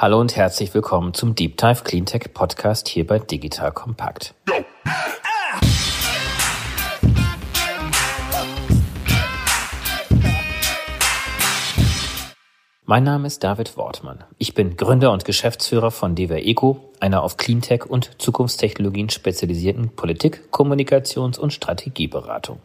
Hallo und herzlich willkommen zum Deep Dive Cleantech Podcast hier bei Digital Kompakt. Mein Name ist David Wortmann. Ich bin Gründer und Geschäftsführer von DWR Eco, einer auf Cleantech und Zukunftstechnologien spezialisierten Politik-, Kommunikations- und Strategieberatung.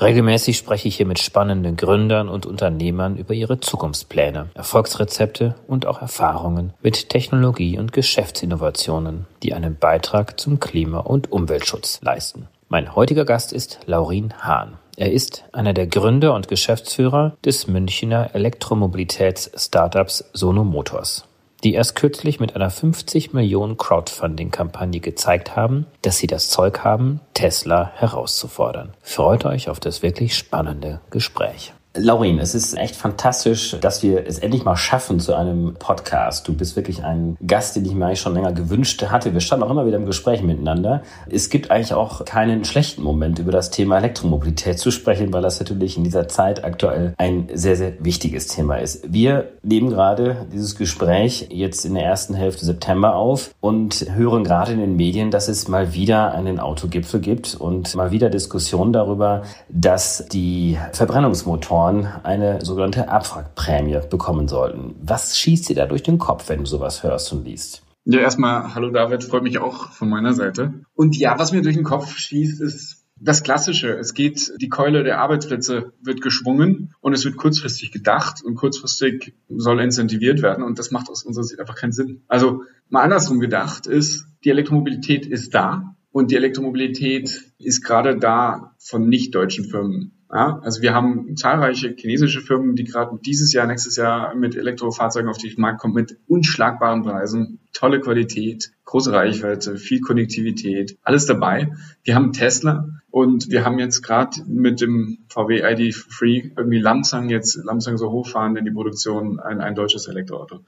Regelmäßig spreche ich hier mit spannenden Gründern und Unternehmern über ihre Zukunftspläne, Erfolgsrezepte und auch Erfahrungen mit Technologie und Geschäftsinnovationen, die einen Beitrag zum Klima- und Umweltschutz leisten. Mein heutiger Gast ist Laurin Hahn. Er ist einer der Gründer und Geschäftsführer des Münchner Elektromobilitäts-Startups Sono Motors die erst kürzlich mit einer 50 Millionen Crowdfunding-Kampagne gezeigt haben, dass sie das Zeug haben, Tesla herauszufordern. Freut euch auf das wirklich spannende Gespräch. Laurin, es ist echt fantastisch, dass wir es endlich mal schaffen zu einem Podcast. Du bist wirklich ein Gast, den ich mir eigentlich schon länger gewünscht hatte. Wir standen auch immer wieder im Gespräch miteinander. Es gibt eigentlich auch keinen schlechten Moment, über das Thema Elektromobilität zu sprechen, weil das natürlich in dieser Zeit aktuell ein sehr, sehr wichtiges Thema ist. Wir nehmen gerade dieses Gespräch jetzt in der ersten Hälfte September auf und hören gerade in den Medien, dass es mal wieder einen Autogipfel gibt und mal wieder Diskussionen darüber, dass die Verbrennungsmotoren Investoren eine sogenannte Abwrackprämie bekommen sollten. Was schießt dir da durch den Kopf, wenn du sowas hörst und liest? Ja, erstmal, hallo David, freut mich auch von meiner Seite. Und ja, was mir durch den Kopf schießt, ist das Klassische. Es geht, die Keule der Arbeitsplätze wird geschwungen und es wird kurzfristig gedacht und kurzfristig soll incentiviert werden und das macht aus unserer Sicht einfach keinen Sinn. Also mal andersrum gedacht ist, die Elektromobilität ist da und die Elektromobilität ist gerade da von nicht deutschen Firmen. Ja, also wir haben zahlreiche chinesische Firmen, die gerade dieses Jahr, nächstes Jahr mit Elektrofahrzeugen auf den Markt kommen, mit unschlagbaren Preisen, tolle Qualität, große Reichweite, viel Konnektivität, alles dabei. Wir haben Tesla und wir haben jetzt gerade mit dem VW ID3 irgendwie Lamsang jetzt Lamsang so hochfahren in die Produktion ein, ein deutsches Elektroauto.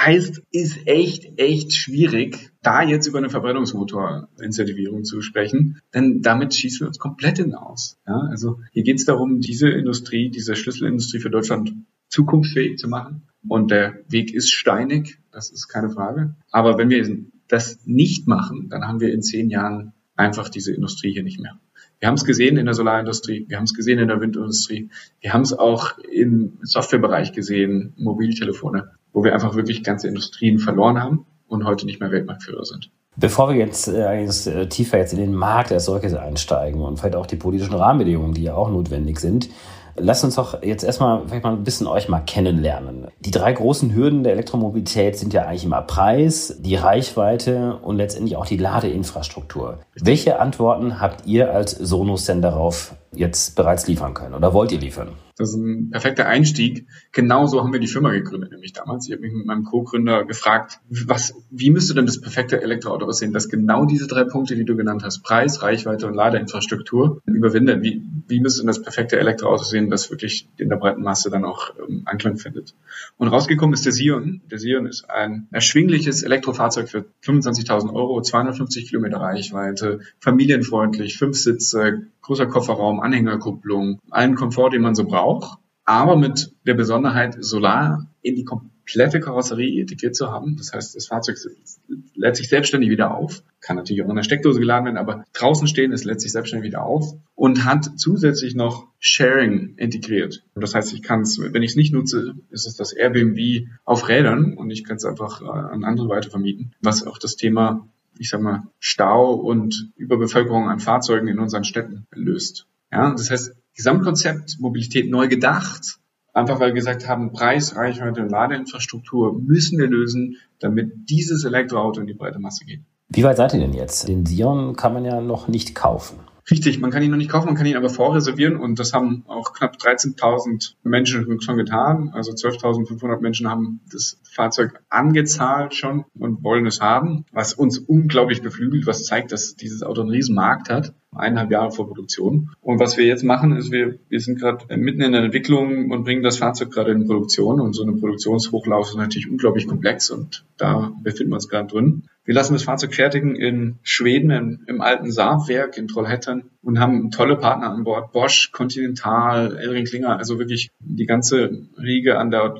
Heißt, ist echt, echt schwierig, da jetzt über eine Verbrennungsmotor-Incentivierung zu sprechen, denn damit schießen wir uns komplett hinaus. Ja, also hier geht es darum, diese Industrie, diese Schlüsselindustrie für Deutschland zukunftsfähig zu machen. Und der Weg ist steinig, das ist keine Frage. Aber wenn wir das nicht machen, dann haben wir in zehn Jahren einfach diese Industrie hier nicht mehr. Wir haben es gesehen in der Solarindustrie, wir haben es gesehen in der Windindustrie, wir haben es auch im Softwarebereich gesehen, Mobiltelefone wo wir einfach wirklich ganze Industrien verloren haben und heute nicht mehr Weltmarktführer sind. Bevor wir jetzt äh, äh, tiefer jetzt in den Markt als solches einsteigen und vielleicht auch die politischen Rahmenbedingungen, die ja auch notwendig sind, Lasst uns doch jetzt erstmal vielleicht mal ein bisschen euch mal kennenlernen. Die drei großen Hürden der Elektromobilität sind ja eigentlich immer Preis, die Reichweite und letztendlich auch die Ladeinfrastruktur. Welche Antworten habt ihr als Sonos denn darauf jetzt bereits liefern können oder wollt ihr liefern? Das ist ein perfekter Einstieg. Genauso haben wir die Firma gegründet, nämlich damals. Ich habe mich mit meinem Co-Gründer gefragt, was, wie müsste denn das perfekte Elektroauto aussehen, dass genau diese drei Punkte, die du genannt hast, Preis, Reichweite und Ladeinfrastruktur, überwindet. Wie, wie müsste denn das perfekte Elektroauto sehen, das wirklich in der breiten Masse dann auch ähm, Anklang findet? Und rausgekommen ist der Sion. Der Sion ist ein erschwingliches Elektrofahrzeug für 25.000 Euro, 250 Kilometer Reichweite, familienfreundlich, fünf Sitze, großer Kofferraum, Anhängerkupplung, allen Komfort, den man so braucht, aber mit der Besonderheit, Solar in die komplette Karosserie integriert zu haben. Das heißt, das Fahrzeug lädt sich selbstständig wieder auf, kann natürlich auch in der Steckdose geladen werden, aber draußen stehen, es lädt sich selbstständig wieder auf und hat zusätzlich noch Sharing integriert. Das heißt, ich kann es, wenn ich es nicht nutze, ist es das Airbnb auf Rädern und ich kann es einfach äh, an andere weitervermieten, was auch das Thema ich sag mal, Stau und Überbevölkerung an Fahrzeugen in unseren Städten löst. Ja, das heißt, Gesamtkonzept Mobilität neu gedacht, einfach weil wir gesagt haben, Preis, Reichweite und Ladeinfrastruktur müssen wir lösen, damit dieses Elektroauto in die breite Masse geht. Wie weit seid ihr denn jetzt? Den Sion kann man ja noch nicht kaufen. Richtig, man kann ihn noch nicht kaufen, man kann ihn aber vorreservieren und das haben auch knapp 13.000 Menschen schon getan. Also 12.500 Menschen haben das Fahrzeug angezahlt schon und wollen es haben, was uns unglaublich beflügelt, was zeigt, dass dieses Auto einen riesen Markt hat, eineinhalb Jahre vor Produktion. Und was wir jetzt machen, ist, wir, wir sind gerade mitten in der Entwicklung und bringen das Fahrzeug gerade in Produktion und so eine Produktionshochlauf ist natürlich unglaublich komplex und da befinden wir uns gerade drin. Wir lassen das Fahrzeug fertigen in Schweden, im, im alten Saabwerk in Trollhättan und haben tolle Partner an Bord. Bosch, Continental, Elring Klinger, also wirklich die ganze Riege an der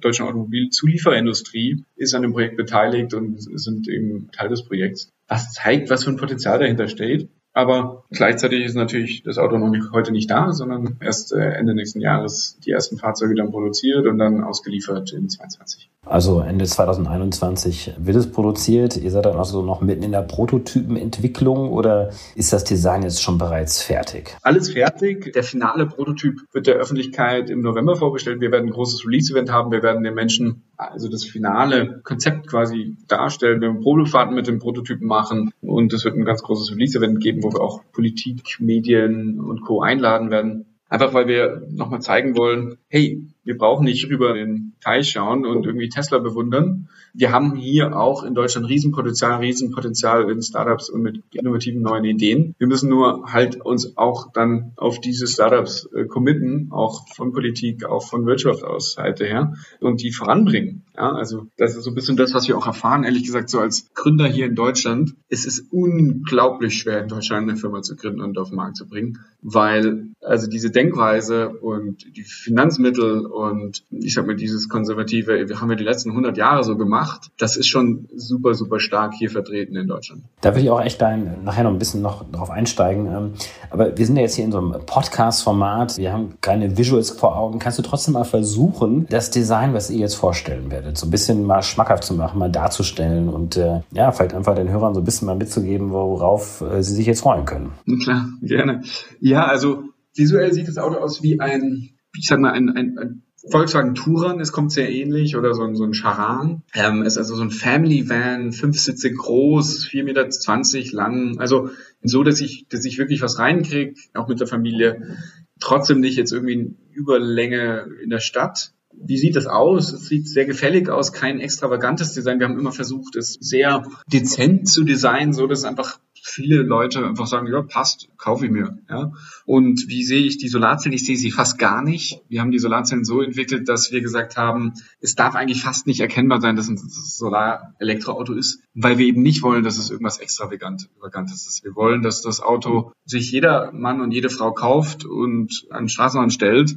deutschen Automobilzulieferindustrie ist an dem Projekt beteiligt und sind eben Teil des Projekts. Was zeigt, was für ein Potenzial dahinter steht. Aber gleichzeitig ist natürlich das Auto noch nicht, heute nicht da, sondern erst äh, Ende nächsten Jahres die ersten Fahrzeuge dann produziert und dann ausgeliefert in 2022. Also Ende 2021 wird es produziert. Ihr seid dann also noch mitten in der Prototypenentwicklung oder ist das Design jetzt schon bereits fertig? Alles fertig. Der finale Prototyp wird der Öffentlichkeit im November vorgestellt. Wir werden ein großes Release-Event haben. Wir werden den Menschen also das finale Konzept quasi darstellen. Wir Probefahrten mit dem Prototypen machen und es wird ein ganz großes Release-Event geben, wo wir auch Politik, Medien und Co. einladen werden. Einfach weil wir nochmal zeigen wollen, hey, wir brauchen nicht rüber den Teich schauen und irgendwie Tesla bewundern. Wir haben hier auch in Deutschland Riesenpotenzial, Riesenpotenzial in Startups und mit innovativen neuen Ideen. Wir müssen nur halt uns auch dann auf diese Startups äh, committen, auch von Politik, auch von Wirtschaft aus Seite her und die voranbringen. Ja, also das ist so ein bisschen das, was wir auch erfahren, ehrlich gesagt, so als Gründer hier in Deutschland. Es ist unglaublich schwer, in Deutschland eine Firma zu gründen und auf den Markt zu bringen, weil also diese Denkweise und die Finanzmittel und ich sag mal, dieses konservative, wir haben ja die letzten 100 Jahre so gemacht, das ist schon super, super stark hier vertreten in Deutschland. Da will ich auch echt nachher noch ein bisschen noch drauf einsteigen. Ähm, aber wir sind ja jetzt hier in so einem Podcast-Format. Wir haben keine Visuals vor Augen. Kannst du trotzdem mal versuchen, das Design, was ihr jetzt vorstellen werdet, so ein bisschen mal schmackhaft zu machen, mal darzustellen und äh, ja, vielleicht einfach den Hörern so ein bisschen mal mitzugeben, worauf äh, sie sich jetzt freuen können? Klar, gerne. Ja, also visuell sieht das Auto aus wie ein, ich sag mal, ein, ein, ein Volkswagen Touran, es kommt sehr ähnlich, oder so ein, so ein Charan. Ähm, ist also so ein Family Van, fünf Sitze groß, 4,20 Meter lang. Also so, dass ich, dass ich wirklich was reinkriege, auch mit der Familie. Trotzdem nicht jetzt irgendwie eine Überlänge in der Stadt. Wie sieht das aus? Es sieht sehr gefällig aus, kein extravagantes Design. Wir haben immer versucht, es sehr dezent zu designen, so dass es einfach viele Leute einfach sagen, ja, passt, kaufe ich mir. Ja. Und wie sehe ich die Solarzellen? Ich sehe sie fast gar nicht. Wir haben die Solarzellen so entwickelt, dass wir gesagt haben, es darf eigentlich fast nicht erkennbar sein, dass ein Solar-Elektroauto ist, weil wir eben nicht wollen, dass es irgendwas extravagant ist. Wir wollen, dass das Auto sich jeder Mann und jede Frau kauft und an den Straßenrand stellt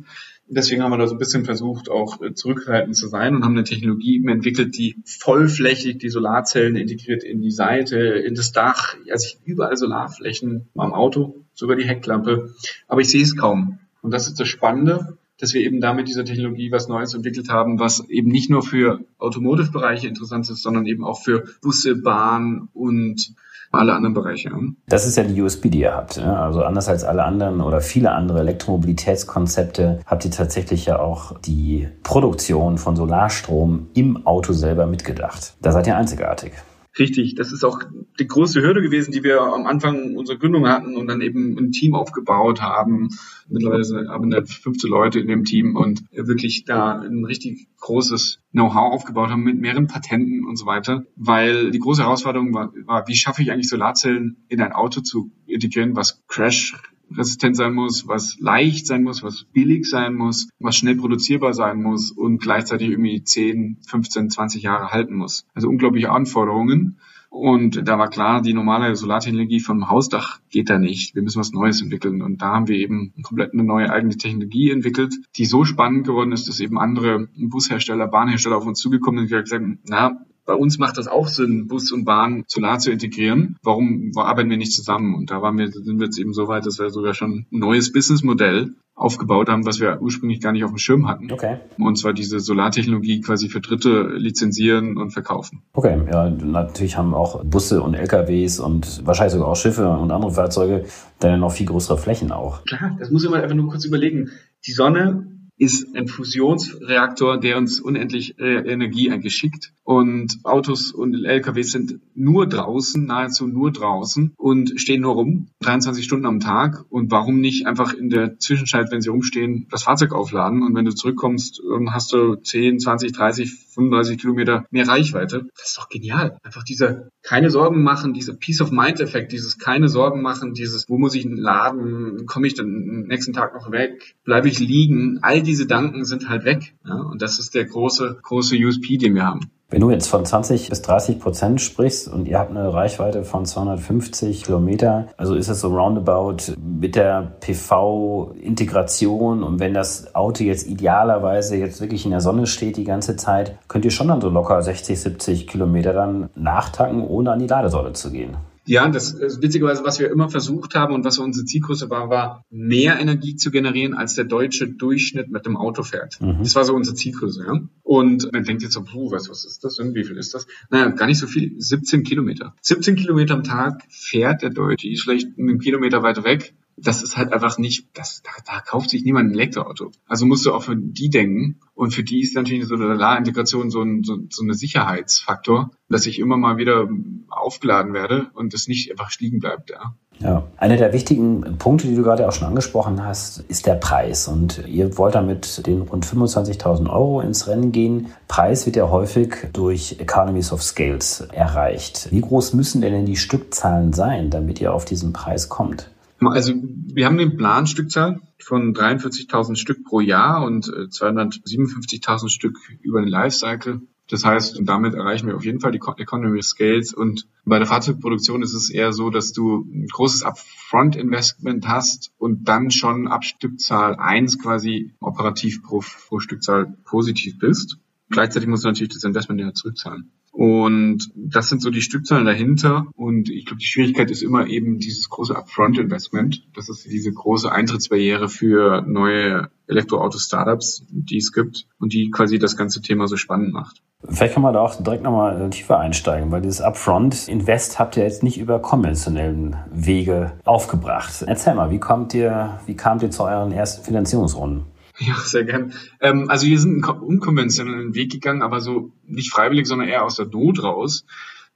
deswegen haben wir da so ein bisschen versucht, auch äh, zurückhaltend zu sein und haben eine Technologie entwickelt, die vollflächig die Solarzellen integriert in die Seite, in das Dach, also überall Solarflächen am Auto, sogar die Hecklampe. Aber ich sehe es kaum. Und das ist das Spannende, dass wir eben damit dieser Technologie was Neues entwickelt haben, was eben nicht nur für Automotive-Bereiche interessant ist, sondern eben auch für Busse, Bahn und alle anderen Bereiche. Das ist ja die USB, die ihr habt. Also anders als alle anderen oder viele andere Elektromobilitätskonzepte habt ihr tatsächlich ja auch die Produktion von Solarstrom im Auto selber mitgedacht. Da seid ihr einzigartig. Richtig, das ist auch die große Hürde gewesen, die wir am Anfang unserer Gründung hatten und dann eben ein Team aufgebaut haben. Mittlerweile haben wir 15 Leute in dem Team und wirklich da ein richtig großes Know-how aufgebaut haben mit mehreren Patenten und so weiter, weil die große Herausforderung war, war, wie schaffe ich eigentlich Solarzellen in ein Auto zu integrieren, was Crash resistent sein muss, was leicht sein muss, was billig sein muss, was schnell produzierbar sein muss und gleichzeitig irgendwie 10, 15, 20 Jahre halten muss. Also unglaubliche Anforderungen. Und da war klar, die normale Solartechnologie vom Hausdach geht da nicht. Wir müssen was Neues entwickeln. Und da haben wir eben komplett eine neue eigene Technologie entwickelt, die so spannend geworden ist, dass eben andere Bushersteller, Bahnhersteller auf uns zugekommen sind und gesagt haben, na, bei uns macht das auch Sinn, Bus und Bahn Solar zu integrieren. Warum arbeiten wir nicht zusammen? Und da waren wir, sind wir jetzt eben so weit, dass wir sogar schon ein neues Businessmodell aufgebaut haben, was wir ursprünglich gar nicht auf dem Schirm hatten. Okay. Und zwar diese Solartechnologie quasi für Dritte lizenzieren und verkaufen. Okay, ja, natürlich haben auch Busse und LKWs und wahrscheinlich sogar auch Schiffe und andere Fahrzeuge dann noch viel größere Flächen auch. Klar, das muss man einfach nur kurz überlegen. Die Sonne ist ein Fusionsreaktor, der uns unendlich äh, Energie eingeschickt. Und Autos und LKWs sind nur draußen, nahezu nur draußen und stehen nur rum, 23 Stunden am Tag. Und warum nicht einfach in der Zwischenzeit, wenn sie rumstehen, das Fahrzeug aufladen? Und wenn du zurückkommst, hast du 10, 20, 30, 35 Kilometer mehr Reichweite. Das ist doch genial. Einfach dieser keine Sorgen machen, dieser Peace of Mind Effekt, dieses keine Sorgen machen, dieses, wo muss ich laden, komme ich dann nächsten Tag noch weg, bleibe ich liegen, all die diese Gedanken sind halt weg. Ja? Und das ist der große, große USP, den wir haben. Wenn du jetzt von 20 bis 30 Prozent sprichst und ihr habt eine Reichweite von 250 Kilometer, also ist es so roundabout mit der PV-Integration und wenn das Auto jetzt idealerweise jetzt wirklich in der Sonne steht die ganze Zeit, könnt ihr schon dann so locker 60, 70 Kilometer dann nachtanken, ohne an die Ladesäule zu gehen. Ja, das ist witzigerweise, was wir immer versucht haben und was unsere Zielgröße war, war mehr Energie zu generieren, als der deutsche Durchschnitt mit dem Auto fährt. Mhm. Das war so unsere Zielgröße, ja. Und man denkt jetzt so, puh, was, was ist das denn? Wie viel ist das? Naja, gar nicht so viel. 17 Kilometer. 17 Kilometer am Tag fährt der Deutsche. Ist vielleicht einen Kilometer weiter weg das ist halt einfach nicht, das, da, da kauft sich niemand ein Elektroauto. Also musst du auch für die denken. Und für die ist natürlich so eine Solarintegration so ein so, so eine Sicherheitsfaktor, dass ich immer mal wieder aufgeladen werde und das nicht einfach liegen bleibt, ja. Ja, einer der wichtigen Punkte, die du gerade auch schon angesprochen hast, ist der Preis. Und ihr wollt damit den rund 25.000 Euro ins Rennen gehen. Preis wird ja häufig durch Economies of Scales erreicht. Wie groß müssen denn die Stückzahlen sein, damit ihr auf diesen Preis kommt? Also wir haben eine Planstückzahl von 43.000 Stück pro Jahr und 257.000 äh, Stück über den Lifecycle. Das heißt, damit erreichen wir auf jeden Fall die Economy Scales. Und bei der Fahrzeugproduktion ist es eher so, dass du ein großes Upfront-Investment hast und dann schon ab Stückzahl eins quasi operativ pro, pro Stückzahl positiv bist. Gleichzeitig musst du natürlich das Investment ja zurückzahlen. Und das sind so die Stückzahlen dahinter. Und ich glaube, die Schwierigkeit ist immer eben dieses große Upfront-Investment. Das ist diese große Eintrittsbarriere für neue Elektroauto-Startups, die es gibt und die quasi das ganze Thema so spannend macht. Vielleicht kann man da auch direkt nochmal tiefer einsteigen, weil dieses Upfront-Invest habt ihr jetzt nicht über konventionellen Wege aufgebracht. Erzähl mal, wie kommt ihr, wie kamt ihr zu euren ersten Finanzierungsrunden? Ja, sehr gern. Ähm, also wir sind einen unkonventionellen Weg gegangen, aber so nicht freiwillig, sondern eher aus der Not raus,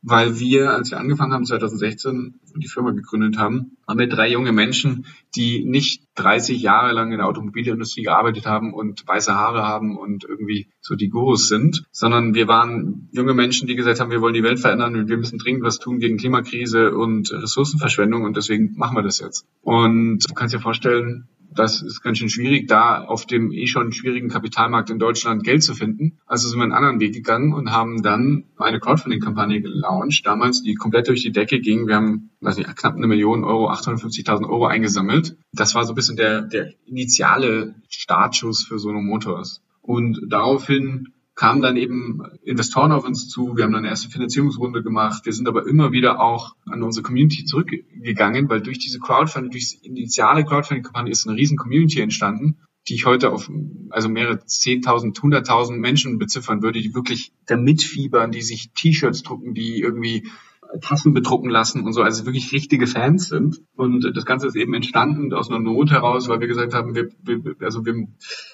weil wir, als wir angefangen haben 2016 und die Firma gegründet haben, haben wir drei junge Menschen, die nicht 30 Jahre lang in der Automobilindustrie gearbeitet haben und weiße Haare haben und irgendwie so die Gurus sind, sondern wir waren junge Menschen, die gesagt haben, wir wollen die Welt verändern und wir müssen dringend was tun gegen Klimakrise und Ressourcenverschwendung und deswegen machen wir das jetzt. Und du kannst dir vorstellen, das ist ganz schön schwierig, da auf dem eh schon schwierigen Kapitalmarkt in Deutschland Geld zu finden. Also sind wir einen anderen Weg gegangen und haben dann eine Crowdfunding-Kampagne gelauncht, damals, die komplett durch die Decke ging. Wir haben, weiß nicht, knapp eine Million Euro, 850.000 Euro eingesammelt. Das war so ein bisschen der, der initiale Startschuss für Sono Motors. Und daraufhin kamen dann eben Investoren auf uns zu. Wir haben dann eine erste Finanzierungsrunde gemacht. Wir sind aber immer wieder auch an unsere Community zurückgegangen, weil durch diese Crowdfunding, durch die initiale Crowdfunding-Kampagne ist eine riesen Community entstanden, die ich heute auf also mehrere 10.000, 100.000 Menschen beziffern würde, die wirklich da mitfiebern, die sich T-Shirts drucken, die irgendwie Tassen bedrucken lassen und so, also wirklich richtige Fans sind. Und das Ganze ist eben entstanden aus einer Not heraus, weil wir gesagt haben, wir, wir, also wir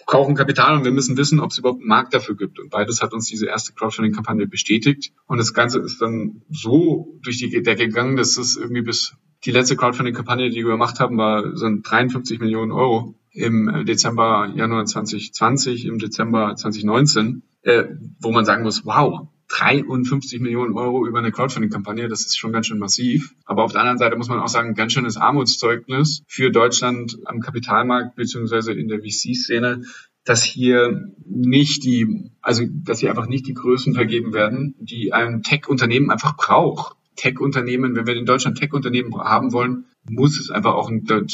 brauchen Kapital und wir müssen wissen, ob es überhaupt einen Markt dafür gibt. Und beides hat uns diese erste Crowdfunding-Kampagne bestätigt. Und das Ganze ist dann so durch die Decke gegangen, dass es irgendwie bis die letzte Crowdfunding-Kampagne, die wir gemacht haben, war sind 53 Millionen Euro im Dezember, Januar 2020, im Dezember 2019, äh, wo man sagen muss, wow, 53 Millionen Euro über eine Crowdfunding-Kampagne, das ist schon ganz schön massiv. Aber auf der anderen Seite muss man auch sagen, ganz schönes Armutszeugnis für Deutschland am Kapitalmarkt beziehungsweise in der VC-Szene, dass hier nicht die, also dass hier einfach nicht die Größen vergeben werden, die ein Tech-Unternehmen einfach braucht. Tech-Unternehmen, wenn wir in Deutschland Tech-Unternehmen haben wollen, muss es einfach auch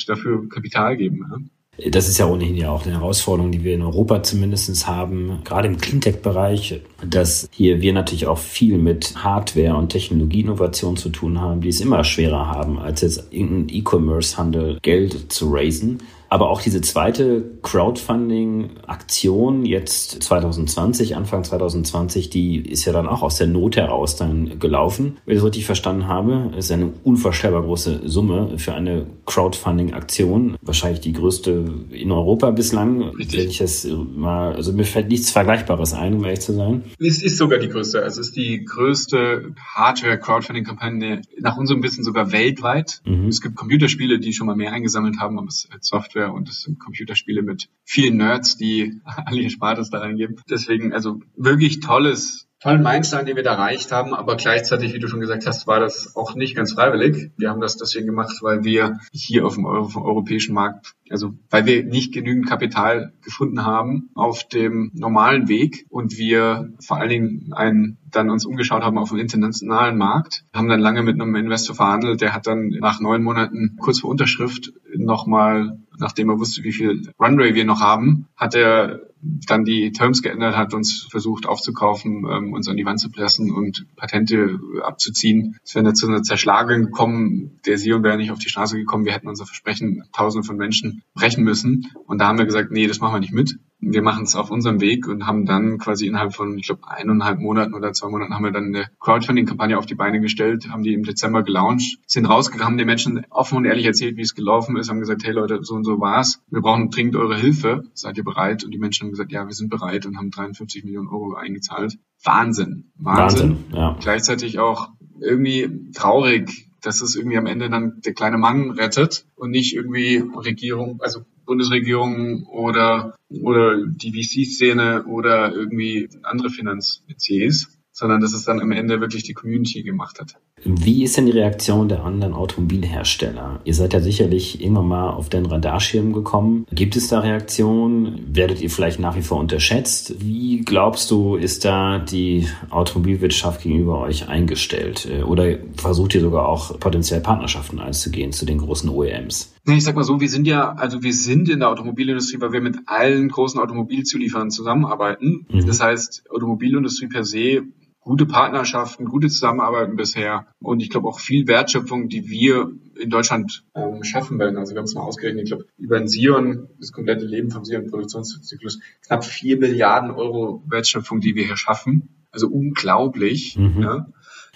dafür Kapital geben. Das ist ja ohnehin ja auch eine Herausforderung, die wir in Europa zumindest haben, gerade im Cleantech-Bereich, dass hier wir natürlich auch viel mit Hardware und Technologieinnovation zu tun haben, die es immer schwerer haben, als jetzt irgendein E-Commerce-Handel Geld zu raisen. Aber auch diese zweite Crowdfunding-Aktion jetzt 2020, Anfang 2020, die ist ja dann auch aus der Not heraus dann gelaufen. Wenn ich das richtig verstanden habe, ist eine unvorstellbar große Summe für eine Crowdfunding-Aktion. Wahrscheinlich die größte in Europa bislang. Richtig. Wenn ich das mal, also mir fällt nichts Vergleichbares ein, um ehrlich zu sein. Es ist sogar die größte. Also es ist die größte Hardware-Crowdfunding-Kampagne nach unserem Wissen sogar weltweit. Mhm. Es gibt Computerspiele, die schon mal mehr eingesammelt haben, aber es ist Software Software und es sind Computerspiele mit vielen Nerds, die alle ihr Spaß da reingeben. Deswegen, also wirklich tolles tollen Meilenstein, den wir da erreicht haben, aber gleichzeitig, wie du schon gesagt hast, war das auch nicht ganz freiwillig. Wir haben das deswegen gemacht, weil wir hier auf dem europäischen Markt, also weil wir nicht genügend Kapital gefunden haben auf dem normalen Weg und wir vor allen Dingen einen dann uns umgeschaut haben auf dem internationalen Markt, haben dann lange mit einem Investor verhandelt, der hat dann nach neun Monaten kurz vor Unterschrift nochmal nachdem er wusste, wie viel Runway wir noch haben, hat er dann die Terms geändert, hat uns versucht aufzukaufen, ähm, uns an die Wand zu pressen und Patente abzuziehen. Es wäre zu einer Zerschlagung gekommen. Der Sion wäre nicht auf die Straße gekommen. Wir hätten unser Versprechen Tausende von Menschen brechen müssen. Und da haben wir gesagt, nee, das machen wir nicht mit wir machen es auf unserem Weg und haben dann quasi innerhalb von, ich glaube, eineinhalb Monaten oder zwei Monaten haben wir dann eine Crowdfunding-Kampagne auf die Beine gestellt, haben die im Dezember gelauncht, sind rausgegangen, den Menschen offen und ehrlich erzählt, wie es gelaufen ist, haben gesagt, hey Leute, so und so war's. Wir brauchen dringend eure Hilfe. Seid ihr bereit? Und die Menschen haben gesagt, ja, wir sind bereit und haben 53 Millionen Euro eingezahlt. Wahnsinn. Wahnsinn. Wahnsinn ja. Gleichzeitig auch irgendwie traurig, dass es irgendwie am Ende dann der kleine Mann rettet und nicht irgendwie Regierung, also Bundesregierung oder, oder die VC-Szene oder irgendwie andere Finanzmetiers sondern dass es dann am Ende wirklich die Community gemacht hat. Wie ist denn die Reaktion der anderen Automobilhersteller? Ihr seid ja sicherlich irgendwann mal auf den Radarschirm gekommen. Gibt es da Reaktionen? Werdet ihr vielleicht nach wie vor unterschätzt? Wie glaubst du, ist da die Automobilwirtschaft gegenüber euch eingestellt? Oder versucht ihr sogar auch potenziell Partnerschaften einzugehen zu den großen OEMs? Ich sag mal so, wir sind ja, also wir sind in der Automobilindustrie, weil wir mit allen großen Automobilzulieferern zusammenarbeiten. Mhm. Das heißt, Automobilindustrie per se gute Partnerschaften, gute Zusammenarbeiten bisher und ich glaube auch viel Wertschöpfung, die wir in Deutschland ähm, schaffen werden. Also wir haben es mal ausgerechnet, ich glaube, über den Sion, das komplette Leben vom Sion-Produktionszyklus, knapp vier Milliarden Euro Wertschöpfung, die wir hier schaffen. Also unglaublich. Mhm. Ja.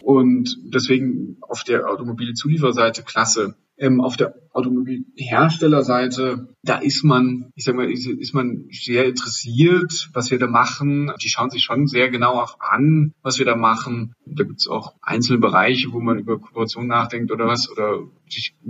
Und deswegen auf der Automobilzulieferseite klasse. Ähm, auf der Automobilherstellerseite, da ist man, ich sag mal, ist, ist, man sehr interessiert, was wir da machen. Die schauen sich schon sehr genau auch an, was wir da machen. Da gibt es auch einzelne Bereiche, wo man über Kooperation nachdenkt oder was oder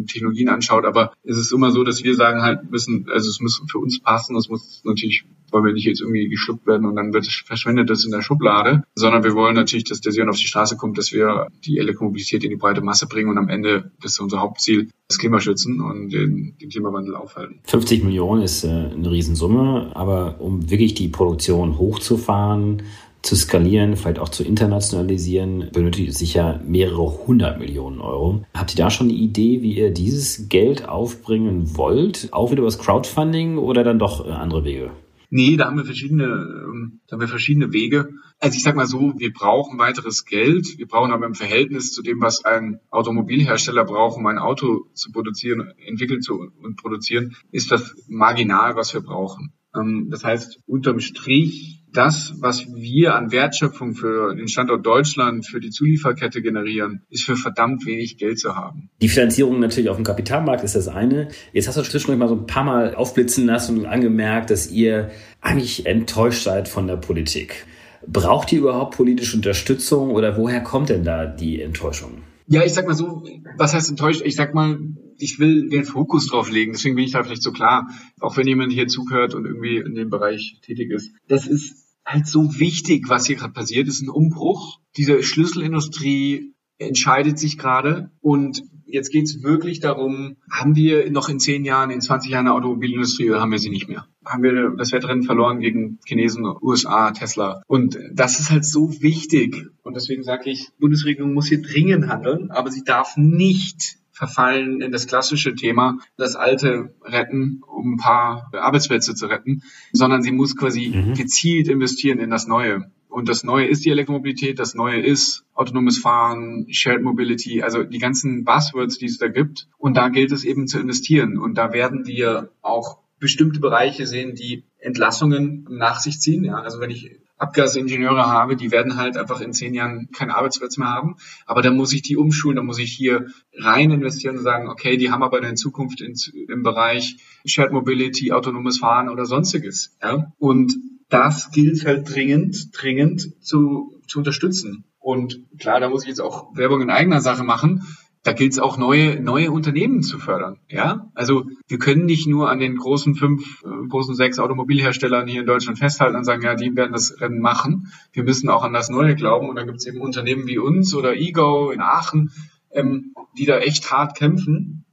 Technologien anschaut. Aber es ist immer so, dass wir sagen halt müssen, also es muss für uns passen. Es muss natürlich wollen wir nicht jetzt irgendwie geschluckt werden und dann wird es, verschwindet das in der Schublade, sondern wir wollen natürlich, dass der Sion auf die Straße kommt, dass wir die Elektromobilität in die breite Masse bringen und am Ende, das ist unser Hauptziel, das Klima schützen und den, den Klimawandel aufhalten. 50 Millionen ist äh, eine Riesensumme, aber um wirklich die Produktion hochzufahren, zu skalieren, vielleicht auch zu internationalisieren, benötigt es sicher mehrere hundert Millionen Euro. Habt ihr da schon eine Idee, wie ihr dieses Geld aufbringen wollt? Auch wieder über das Crowdfunding oder dann doch äh, andere Wege? Nee, da haben wir verschiedene, ähm, da haben wir verschiedene Wege. Also ich sag mal so, wir brauchen weiteres Geld. Wir brauchen aber im Verhältnis zu dem, was ein Automobilhersteller braucht, um ein Auto zu produzieren, entwickeln zu und produzieren, ist das marginal, was wir brauchen. Ähm, das heißt, unterm Strich das, was wir an Wertschöpfung für den Standort Deutschland, für die Zulieferkette generieren, ist für verdammt wenig Geld zu haben. Die Finanzierung natürlich auf dem Kapitalmarkt ist das eine. Jetzt hast du zwischendurch mal so ein paar Mal aufblitzen lassen und angemerkt, dass ihr eigentlich enttäuscht seid von der Politik. Braucht ihr überhaupt politische Unterstützung oder woher kommt denn da die Enttäuschung? Ja, ich sag mal so, was heißt enttäuscht? Ich sag mal, ich will den Fokus drauf legen, deswegen bin ich da vielleicht so klar, auch wenn jemand hier zuhört und irgendwie in dem Bereich tätig ist. Das ist halt so wichtig, was hier gerade passiert, das ist ein Umbruch. Diese Schlüsselindustrie entscheidet sich gerade und jetzt geht es wirklich darum, haben wir noch in zehn Jahren, in 20 Jahren eine Automobilindustrie oder haben wir sie nicht mehr? Haben wir das Wettrennen verloren gegen Chinesen, USA, Tesla? Und das ist halt so wichtig. Und deswegen sage ich, Bundesregierung muss hier dringend handeln, aber sie darf nicht verfallen in das klassische Thema, das Alte retten, um ein paar Arbeitsplätze zu retten, sondern sie muss quasi mhm. gezielt investieren in das Neue. Und das Neue ist die Elektromobilität, das Neue ist autonomes Fahren, Shared Mobility, also die ganzen Buzzwords, die es da gibt. Und da gilt es eben zu investieren. Und da werden wir auch bestimmte Bereiche sehen, die Entlassungen nach sich ziehen. Ja, also wenn ich Abgasingenieure habe, die werden halt einfach in zehn Jahren keinen Arbeitsplatz mehr haben. Aber dann muss ich die umschulen, dann muss ich hier rein investieren und sagen, okay, die haben aber in Zukunft in, im Bereich Shared Mobility, autonomes Fahren oder sonstiges. Ja? Und das gilt halt dringend, dringend zu, zu unterstützen. Und klar, da muss ich jetzt auch Werbung in eigener Sache machen. Da gilt es auch neue, neue Unternehmen zu fördern. Ja, also wir können nicht nur an den großen fünf, äh, großen sechs Automobilherstellern hier in Deutschland festhalten und sagen, ja, die werden das Rennen machen. Wir müssen auch an das Neue glauben. Und dann gibt es eben Unternehmen wie uns oder Ego in Aachen, ähm, die da echt hart kämpfen,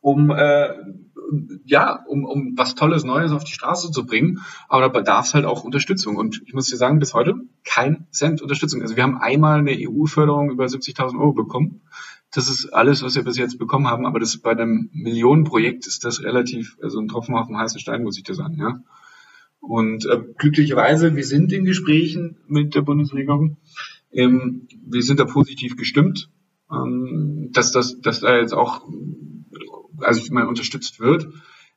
um äh, ja, um, um was Tolles Neues auf die Straße zu bringen. Aber da bedarf es halt auch Unterstützung. Und ich muss dir sagen, bis heute kein Cent Unterstützung. Also wir haben einmal eine EU-Förderung über 70.000 Euro bekommen. Das ist alles, was wir bis jetzt bekommen haben. Aber das bei einem Millionenprojekt ist das relativ, also ein Tropfen auf dem heißen Stein, muss ich dir sagen, ja. Und äh, glücklicherweise, wir sind in Gesprächen mit der Bundesregierung. Ähm, wir sind da positiv gestimmt, ähm, dass das, dass da jetzt auch also ich meine, unterstützt wird.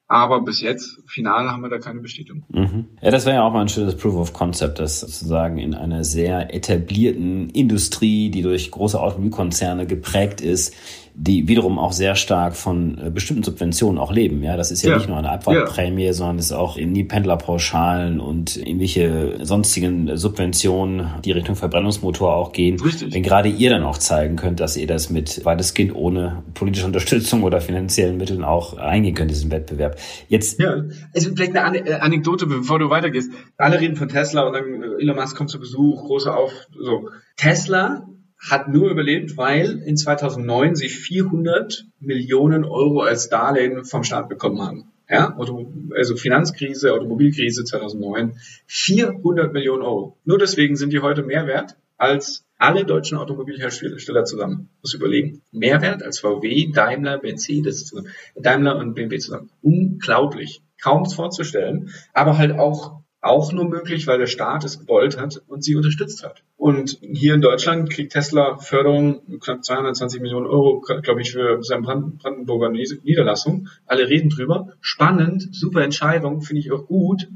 Aber bis jetzt, final, haben wir da keine Bestätigung. Mhm. Ja, das wäre ja auch mal ein schönes Proof of Concept, dass sozusagen in einer sehr etablierten Industrie, die durch große Automobilkonzerne geprägt ist, die wiederum auch sehr stark von äh, bestimmten Subventionen auch leben. Ja, das ist ja, ja. nicht nur eine Abfahrtprämie, ja. sondern es ist auch in die Pendlerpauschalen und irgendwelche sonstigen Subventionen, die Richtung Verbrennungsmotor auch gehen. Richtig. Wenn gerade ihr dann auch zeigen könnt, dass ihr das mit weitestgehend ohne politische Unterstützung oder finanziellen Mitteln auch eingehen könnt, diesen Wettbewerb. Jetzt. Ja, also vielleicht eine äh, Anekdote, bevor du weitergehst. Alle reden von Tesla und dann äh, Elon Musk kommt zu Besuch, große Auf, so. Tesla hat nur überlebt, weil in 2009 sie 400 Millionen Euro als Darlehen vom Staat bekommen haben. Ja, also Finanzkrise, Automobilkrise 2009, 400 Millionen Euro. Nur deswegen sind die heute mehr wert als alle deutschen Automobilhersteller zusammen. Muss überlegen. Mehr wert als VW, Daimler, Mercedes. Daimler und BMW zusammen. Unglaublich. Kaum vorzustellen. Aber halt auch auch nur möglich, weil der Staat es gewollt hat und sie unterstützt hat. Und hier in Deutschland kriegt Tesla Förderung, knapp 220 Millionen Euro, glaube ich, für seine Brandenburger Niederlassung. Alle reden drüber. Spannend, super Entscheidung, finde ich auch gut.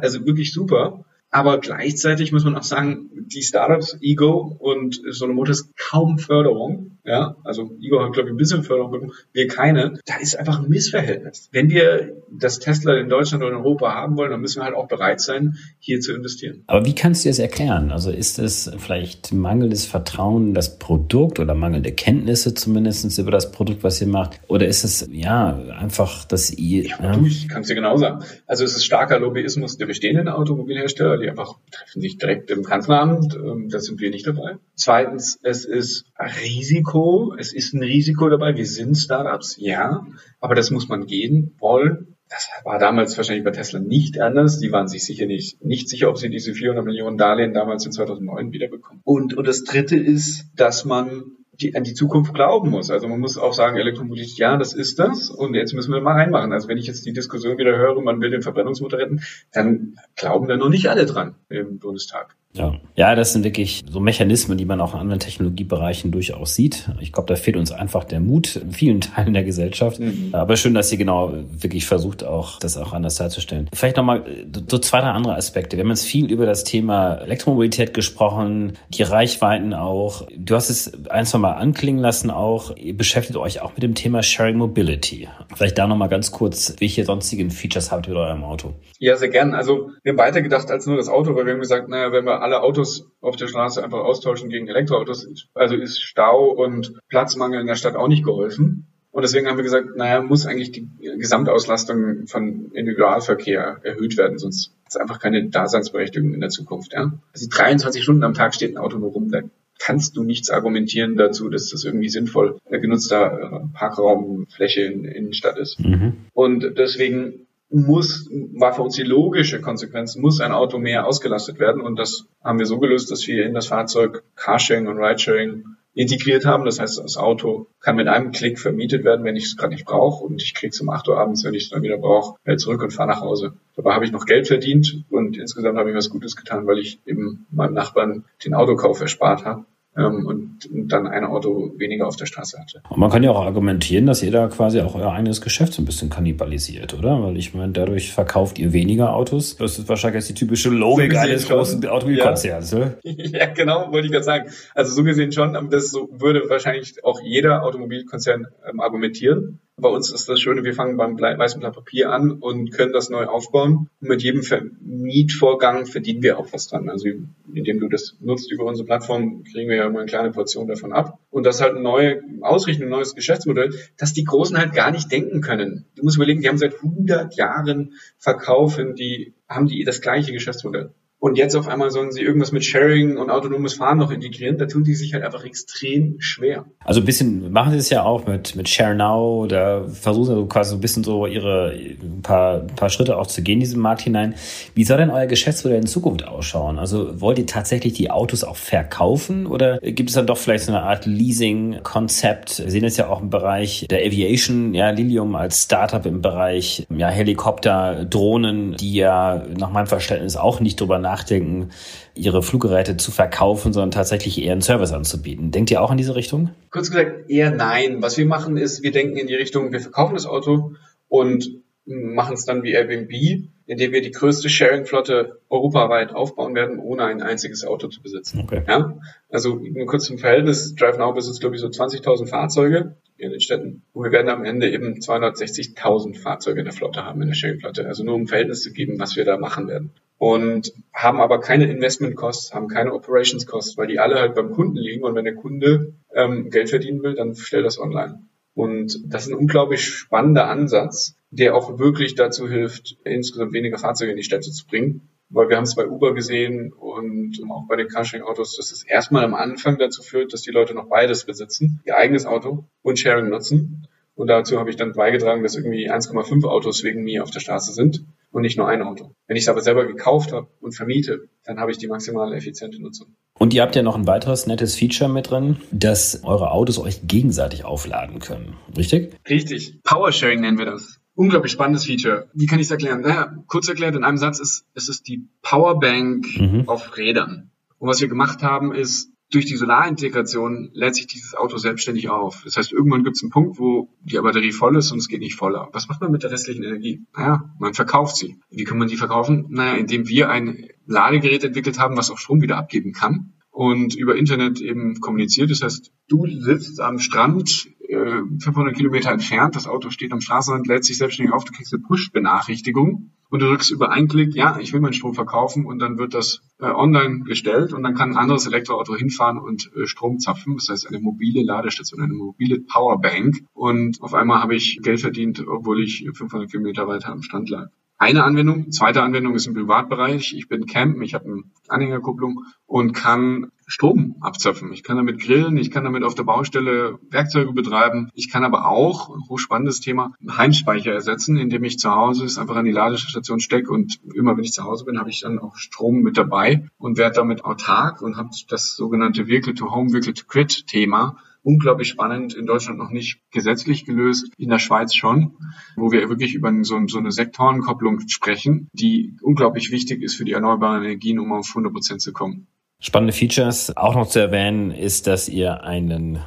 Also wirklich super. Aber gleichzeitig muss man auch sagen, die Startups, Ego und Sono Motors kaum Förderung. Ja, also Ego hat, glaube ich, ein bisschen Förderung bekommen, wir keine. Da ist einfach ein Missverhältnis. Wenn wir das Tesla in Deutschland oder in Europa haben wollen, dann müssen wir halt auch bereit sein, hier zu investieren. Aber wie kannst du das erklären? Also ist es vielleicht mangelndes Vertrauen in das Produkt oder mangelnde Kenntnisse zumindest über das Produkt, was ihr macht? Oder ist es, ja, einfach, dass ihr... Ja, ja? Du, ich kann es dir genau sagen. Also es ist starker Lobbyismus der bestehenden Automobilhersteller die einfach treffen sich direkt im Kanzleramt. Ähm, da sind wir nicht dabei. Zweitens, es ist Risiko. Es ist ein Risiko dabei. Wir sind Startups, ja, aber das muss man gehen wollen. Das war damals wahrscheinlich bei Tesla nicht anders. Die waren sich sicher nicht, nicht sicher, ob sie diese 400 Millionen Darlehen damals in 2009 wiederbekommen. Und, und das dritte ist, dass man die, an die Zukunft glauben muss. Also man muss auch sagen, Elektromobilität, ja, das ist das und jetzt müssen wir mal reinmachen. Also wenn ich jetzt die Diskussion wieder höre, man will den Verbrennungsmotor retten, dann glauben da noch nicht alle dran im Bundestag. Ja. ja, das sind wirklich so Mechanismen, die man auch in anderen Technologiebereichen durchaus sieht. Ich glaube, da fehlt uns einfach der Mut in vielen Teilen der Gesellschaft. Mhm. Aber schön, dass ihr genau wirklich versucht, auch das auch anders darzustellen. Vielleicht nochmal so zwei, drei andere Aspekte. Wir haben jetzt viel über das Thema Elektromobilität gesprochen, die Reichweiten auch. Du hast es ein, zwei Mal anklingen lassen auch. Ihr beschäftigt euch auch mit dem Thema Sharing Mobility. Vielleicht da nochmal ganz kurz, welche sonstigen Features habt ihr mit eurem Auto? Ja, sehr gern. Also wir haben weiter gedacht als nur das Auto, weil wir haben gesagt, naja, wenn wir alle Autos auf der Straße einfach austauschen gegen Elektroautos. Also ist Stau und Platzmangel in der Stadt auch nicht geholfen. Und deswegen haben wir gesagt, naja, muss eigentlich die Gesamtauslastung von Individualverkehr erhöht werden, sonst hat es einfach keine Daseinsberechtigung in der Zukunft. Ja? Also 23 Stunden am Tag steht ein Auto nur rum, da kannst du nichts argumentieren dazu, dass das irgendwie sinnvoll genutzter Parkraumfläche in, in Stadt ist. Mhm. Und deswegen muss, war für uns die logische Konsequenz, muss ein Auto mehr ausgelastet werden. Und das haben wir so gelöst, dass wir in das Fahrzeug Carsharing und Ridesharing integriert haben. Das heißt, das Auto kann mit einem Klick vermietet werden, wenn ich es gerade nicht brauche. Und ich kriege es um 8 Uhr abends, wenn ich es dann wieder brauche, halt zurück und fahre nach Hause. Dabei habe ich noch Geld verdient und insgesamt habe ich was Gutes getan, weil ich eben meinem Nachbarn den Autokauf erspart habe ähm, und dann ein Auto weniger auf der Straße hatte. Und man kann ja auch argumentieren, dass ihr da quasi auch euer eigenes Geschäft so ein bisschen kannibalisiert, oder? Weil ich meine, dadurch verkauft ihr weniger Autos. Das ist wahrscheinlich jetzt die typische Logik so eines großen Automobilkonzerns, ja. Ne? ja, genau, wollte ich gerade sagen. Also so gesehen schon, aber das so würde wahrscheinlich auch jeder Automobilkonzern ähm, argumentieren. Bei uns ist das Schöne, wir fangen beim weißen Blatt Papier an und können das neu aufbauen. Und mit jedem Mietvorgang verdienen wir auch was dran. Also indem du das nutzt über unsere Plattform, kriegen wir ja immer eine kleine Portion davon ab. Und das ist halt eine neue Ausrichtung, ein neues Geschäftsmodell, das die Großen halt gar nicht denken können. Du musst überlegen, die haben seit 100 Jahren verkaufen, die haben die das gleiche Geschäftsmodell. Und jetzt auf einmal sollen sie irgendwas mit Sharing und autonomes Fahren noch integrieren. Da tun die sich halt einfach extrem schwer. Also ein bisschen machen sie es ja auch mit, mit Share Now. Da versuchen sie quasi so ein bisschen so ihre ein paar, paar Schritte auch zu gehen in diesen Markt hinein. Wie soll denn euer Geschäftsmodell in Zukunft ausschauen? Also wollt ihr tatsächlich die Autos auch verkaufen oder gibt es dann doch vielleicht so eine Art Leasing-Konzept? Wir sehen es ja auch im Bereich der Aviation, ja, Lilium als Startup im Bereich ja, Helikopter, Drohnen, die ja nach meinem Verständnis auch nicht drüber nachdenken, ihre Fluggeräte zu verkaufen, sondern tatsächlich eher einen Service anzubieten. Denkt ihr auch in diese Richtung? Kurz gesagt, eher nein. Was wir machen ist, wir denken in die Richtung, wir verkaufen das Auto und machen es dann wie Airbnb, indem wir die größte Sharing-Flotte europaweit aufbauen werden, ohne ein einziges Auto zu besitzen. Okay. Ja? Also nur kurz zum Verhältnis, DriveNow besitzt, glaube ich, so 20.000 Fahrzeuge in den Städten. Und wir werden am Ende eben 260.000 Fahrzeuge in der Flotte haben, in der Sharing-Flotte. Also nur um Verhältnis zu geben, was wir da machen werden und haben aber keine Investment Costs, haben keine Operations Costs, weil die alle halt beim Kunden liegen und wenn der Kunde ähm, Geld verdienen will, dann stellt das online. Und das ist ein unglaublich spannender Ansatz, der auch wirklich dazu hilft, insgesamt weniger Fahrzeuge in die Städte zu bringen. Weil wir haben es bei Uber gesehen und auch bei den Carsharing-Autos, dass es erstmal am Anfang dazu führt, dass die Leute noch beides besitzen, ihr eigenes Auto und Sharing nutzen. Und dazu habe ich dann beigetragen, dass irgendwie 1,5 Autos wegen mir auf der Straße sind und nicht nur ein Auto. Wenn ich es aber selber gekauft habe und vermiete, dann habe ich die maximale effiziente Nutzung. Und ihr habt ja noch ein weiteres nettes Feature mit drin, dass eure Autos euch gegenseitig aufladen können. Richtig? Richtig. Powersharing nennen wir das. Unglaublich spannendes Feature. Wie kann ich es erklären? Naja, kurz erklärt in einem Satz ist, es ist die Powerbank mhm. auf Rädern. Und was wir gemacht haben, ist, durch die Solarintegration lädt sich dieses Auto selbstständig auf. Das heißt, irgendwann gibt es einen Punkt, wo die Batterie voll ist und es geht nicht voller. Was macht man mit der restlichen Energie? Naja, man verkauft sie. Wie kann man die verkaufen? Naja, indem wir ein Ladegerät entwickelt haben, was auch Strom wieder abgeben kann und über Internet eben kommuniziert. Das heißt, du sitzt am Strand äh, 500 Kilometer entfernt, das Auto steht am Straßenrand, lädt sich selbstständig auf, du kriegst eine Push-Benachrichtigung und du drückst über einen Klick, ja, ich will meinen Strom verkaufen und dann wird das äh, online gestellt und dann kann ein anderes Elektroauto hinfahren und äh, Strom zapfen. Das heißt eine mobile Ladestation, eine mobile Powerbank und auf einmal habe ich Geld verdient, obwohl ich 500 Kilometer weiter am Stand lag eine Anwendung. Zweite Anwendung ist im Privatbereich. Ich bin Camp, ich habe eine Anhängerkupplung und kann Strom abzapfen. Ich kann damit grillen, ich kann damit auf der Baustelle Werkzeuge betreiben. Ich kann aber auch, hochspannendes Thema, Heimspeicher ersetzen, indem ich zu Hause es einfach an die Ladestation stecke und immer wenn ich zu Hause bin, habe ich dann auch Strom mit dabei und werde damit autark und habe das sogenannte Vehicle-to-Home, Vehicle-to-Grid-Thema unglaublich spannend, in Deutschland noch nicht gesetzlich gelöst, in der Schweiz schon, wo wir wirklich über so, so eine Sektorenkopplung sprechen, die unglaublich wichtig ist für die erneuerbaren Energien, um auf 100 Prozent zu kommen. Spannende Features auch noch zu erwähnen ist, dass ihr einen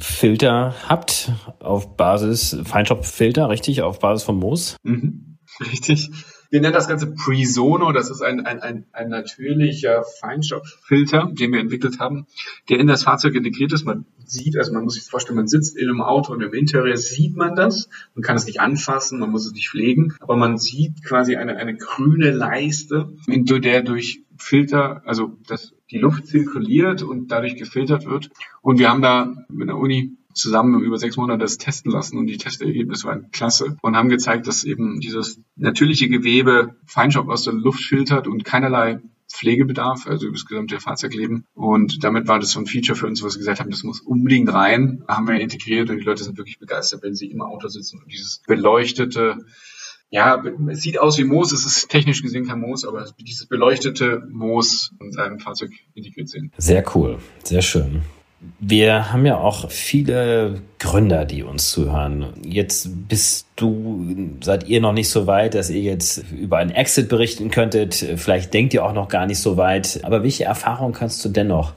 Filter habt auf Basis, Feinstaubfilter, richtig, auf Basis von Moos. Mhm, richtig. Wir nennen das Ganze Presono. Das ist ein, ein, ein, ein natürlicher Feinstaubfilter, den wir entwickelt haben, der in das Fahrzeug integriert ist. Man sieht, also man muss sich vorstellen, man sitzt in einem Auto und im Interieur sieht man das. Man kann es nicht anfassen, man muss es nicht pflegen, aber man sieht quasi eine, eine grüne Leiste, in der durch Filter, also das, die Luft zirkuliert und dadurch gefiltert wird. Und wir haben da mit der Uni zusammen über sechs Monate das testen lassen und die Testergebnisse waren klasse und haben gezeigt, dass eben dieses natürliche Gewebe Feinstaub aus der Luft filtert und keinerlei Pflegebedarf, also über das gesamte Fahrzeugleben. Und damit war das so ein Feature für uns, was wir gesagt haben, das muss unbedingt rein. Haben wir integriert und die Leute sind wirklich begeistert, wenn sie im Auto sitzen und dieses beleuchtete, ja, es sieht aus wie Moos, es ist technisch gesehen kein Moos, aber dieses beleuchtete Moos in seinem Fahrzeug integriert sehen. Sehr cool, sehr schön. Wir haben ja auch viele Gründer, die uns zuhören. Jetzt bist du, seid ihr noch nicht so weit, dass ihr jetzt über einen Exit berichten könntet. Vielleicht denkt ihr auch noch gar nicht so weit. Aber welche Erfahrung kannst du dennoch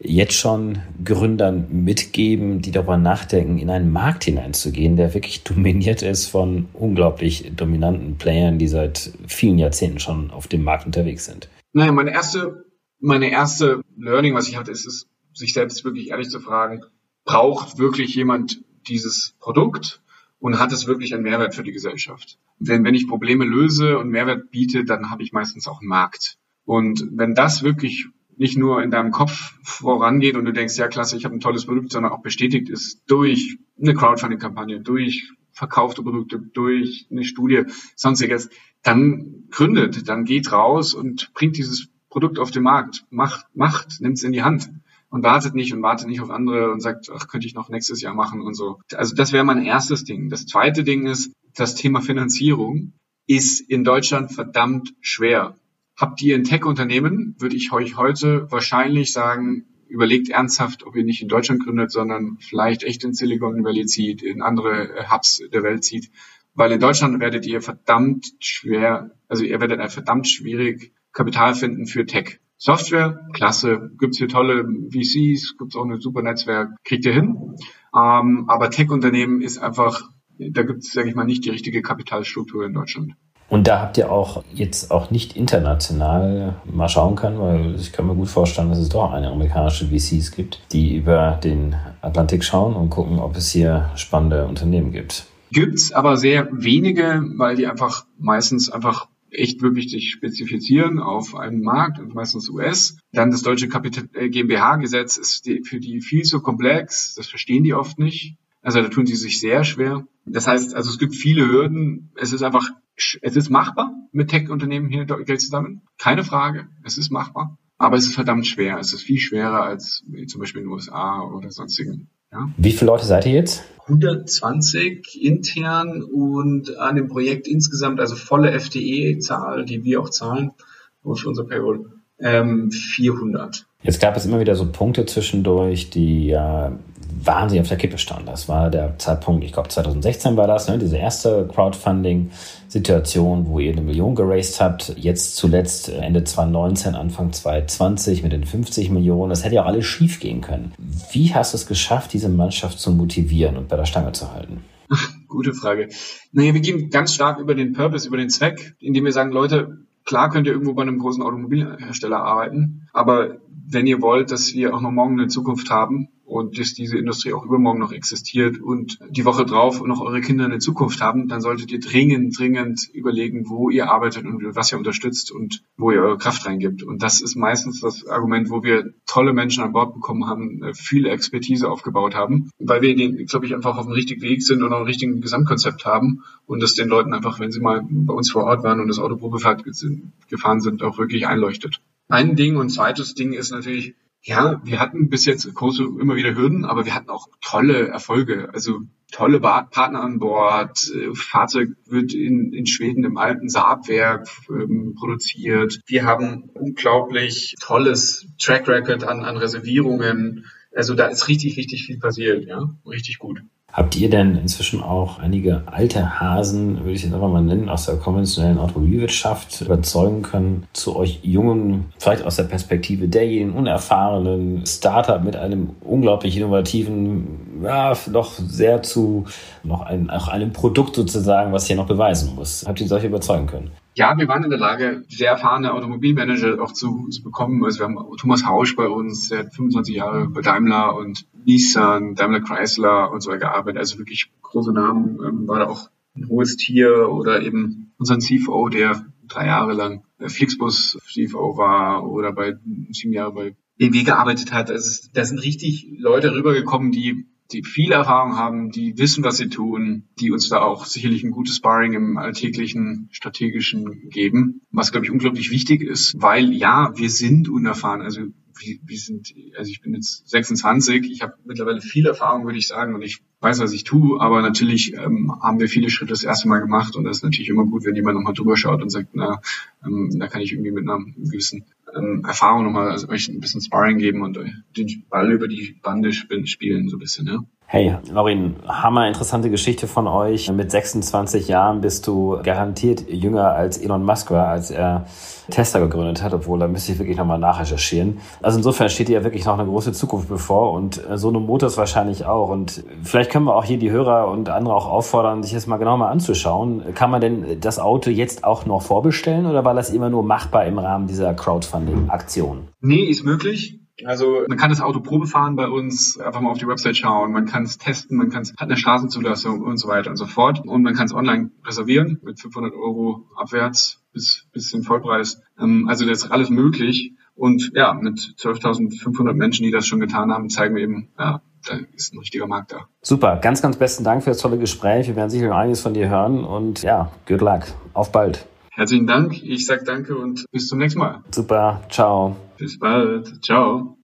jetzt schon Gründern mitgeben, die darüber nachdenken, in einen Markt hineinzugehen, der wirklich dominiert ist von unglaublich dominanten Playern, die seit vielen Jahrzehnten schon auf dem Markt unterwegs sind? Naja, meine erste, meine erste Learning, was ich hatte, ist es, sich selbst wirklich ehrlich zu fragen, braucht wirklich jemand dieses Produkt und hat es wirklich einen Mehrwert für die Gesellschaft. Denn wenn ich Probleme löse und Mehrwert biete, dann habe ich meistens auch einen Markt. Und wenn das wirklich nicht nur in deinem Kopf vorangeht und du denkst, ja klasse, ich habe ein tolles Produkt, sondern auch bestätigt ist durch eine Crowdfunding-Kampagne, durch verkaufte Produkte, durch eine Studie, sonstiges, dann gründet, dann geht raus und bringt dieses Produkt auf den Markt, macht, macht, nimmt es in die Hand und wartet nicht und wartet nicht auf andere und sagt, ach, könnte ich noch nächstes Jahr machen und so. Also das wäre mein erstes Ding. Das zweite Ding ist, das Thema Finanzierung ist in Deutschland verdammt schwer. Habt ihr ein Tech-Unternehmen, würde ich euch heute wahrscheinlich sagen, überlegt ernsthaft, ob ihr nicht in Deutschland gründet, sondern vielleicht echt in Silicon Valley zieht, in andere äh, Hubs der Welt zieht. Weil in Deutschland werdet ihr verdammt schwer, also ihr werdet ein verdammt schwierig Kapital finden für Tech. Software, klasse, gibt's hier tolle VCs, gibt's auch ein super Netzwerk, kriegt ihr hin. Ähm, aber Tech-Unternehmen ist einfach, da gibt's, sage ich mal, nicht die richtige Kapitalstruktur in Deutschland. Und da habt ihr auch jetzt auch nicht international mal schauen können, weil ich kann mir gut vorstellen, dass es doch eine amerikanische VCs gibt, die über den Atlantik schauen und gucken, ob es hier spannende Unternehmen gibt. Gibt's aber sehr wenige, weil die einfach meistens einfach echt wirklich sich spezifizieren auf einen Markt, meistens US. Dann das deutsche äh, GmbH-Gesetz ist für die viel zu komplex, das verstehen die oft nicht. Also da tun sie sich sehr schwer. Das heißt, also es gibt viele Hürden. Es ist einfach, es ist machbar, mit Tech-Unternehmen hier Geld zu sammeln. Keine Frage. Es ist machbar. Aber es ist verdammt schwer. Es ist viel schwerer als zum Beispiel in den USA oder sonstigen. Ja. Wie viele Leute seid ihr jetzt? 120 intern und an dem Projekt insgesamt, also volle FTE-Zahl, die wir auch zahlen für unser Payroll, ähm, 400. Jetzt gab es immer wieder so Punkte zwischendurch, die ja wahnsinnig auf der Kippe standen. Das war der Zeitpunkt, ich glaube 2016 war das, ne, diese erste Crowdfunding-Situation, wo ihr eine Million geraced habt. Jetzt zuletzt Ende 2019, Anfang 2020 mit den 50 Millionen. Das hätte ja auch alles schief gehen können. Wie hast du es geschafft, diese Mannschaft zu motivieren und bei der Stange zu halten? Gute Frage. Naja, wir gehen ganz stark über den Purpose, über den Zweck, indem wir sagen, Leute, klar könnt ihr irgendwo bei einem großen Automobilhersteller arbeiten, aber wenn ihr wollt, dass wir auch noch morgen eine Zukunft haben, und dass diese Industrie auch übermorgen noch existiert und die Woche drauf noch eure Kinder eine Zukunft haben, dann solltet ihr dringend, dringend überlegen, wo ihr arbeitet und was ihr unterstützt und wo ihr eure Kraft reingibt. Und das ist meistens das Argument, wo wir tolle Menschen an Bord bekommen haben, äh, viele Expertise aufgebaut haben, weil wir, den, glaube ich, einfach auf dem richtigen Weg sind und auch ein richtigen Gesamtkonzept haben und das den Leuten einfach, wenn sie mal bei uns vor Ort waren und das Auto Probefahrt gefahren sind, auch wirklich einleuchtet. Ein Ding und zweites Ding ist natürlich, ja, wir hatten bis jetzt große, immer wieder Hürden, aber wir hatten auch tolle Erfolge. Also tolle Partner an Bord. Äh, Fahrzeug wird in, in Schweden im alten Saabwerk ähm, produziert. Wir haben unglaublich tolles Track Record an, an Reservierungen. Also da ist richtig, richtig viel passiert, ja. Richtig gut. Habt ihr denn inzwischen auch einige alte Hasen, würde ich jetzt einfach mal nennen, aus der konventionellen Automobilwirtschaft überzeugen können, zu euch jungen, vielleicht aus der Perspektive derjenigen unerfahrenen Startup mit einem unglaublich innovativen, ja, doch sehr zu noch ein, auch einem Produkt sozusagen, was ihr noch beweisen muss? Habt ihr solche überzeugen können? Ja, wir waren in der Lage, sehr erfahrene Automobilmanager auch zu, zu bekommen. Also wir haben Thomas Hausch bei uns, der hat 25 Jahre bei Daimler und Nissan, Daimler Chrysler und so gearbeitet. Also wirklich große Namen. Ähm, war da auch ein hohes Tier oder eben unseren CFO, der drei Jahre lang Flixbus CFO war oder bei sieben Jahre bei BMW gearbeitet hat. Also da sind richtig Leute rübergekommen, die die viel Erfahrung haben, die wissen, was sie tun, die uns da auch sicherlich ein gutes Sparring im alltäglichen strategischen geben, was glaube ich unglaublich wichtig ist, weil ja, wir sind unerfahren, also wir, sind, also ich bin jetzt 26, ich habe mittlerweile viel Erfahrung, würde ich sagen, und ich weiß, was ich tue, aber natürlich ähm, haben wir viele Schritte das erste Mal gemacht und das ist natürlich immer gut, wenn jemand nochmal drüber schaut und sagt, na, ähm, da kann ich irgendwie mit einer gewissen ähm, Erfahrung nochmal also euch ein bisschen Sparring geben und den Ball über die Bande spielen, so ein bisschen, ja. Hey, Laurin, hammer interessante Geschichte von euch. Mit 26 Jahren bist du garantiert jünger als Elon Musk war, als er Tesla gegründet hat, obwohl da müsste ich wirklich nochmal nachrecherchieren. Also insofern steht dir ja wirklich noch eine große Zukunft bevor und äh, so eine Motors wahrscheinlich auch. Und vielleicht können wir auch hier die Hörer und andere auch auffordern, sich das mal genau mal anzuschauen. Kann man denn das Auto jetzt auch noch vorbestellen oder war das immer nur machbar im Rahmen dieser Crowdfunding-Aktion? Nee, ist möglich. Also man kann das Auto Probe fahren bei uns, einfach mal auf die Website schauen, man kann es testen, man kann es hat eine Straßenzulassung und so weiter und so fort. Und man kann es online reservieren mit 500 Euro abwärts bis, bis zum Vollpreis. Ähm, also das ist alles möglich. Und ja, mit 12.500 Menschen, die das schon getan haben, zeigen wir eben, ja, da ist ein richtiger Markt da. Super, ganz, ganz besten Dank für das tolle Gespräch. Wir werden sicher noch einiges von dir hören und ja, good luck. Auf bald. Herzlichen Dank. Ich sage danke und bis zum nächsten Mal. Super, ciao. Bis bald. Ciao.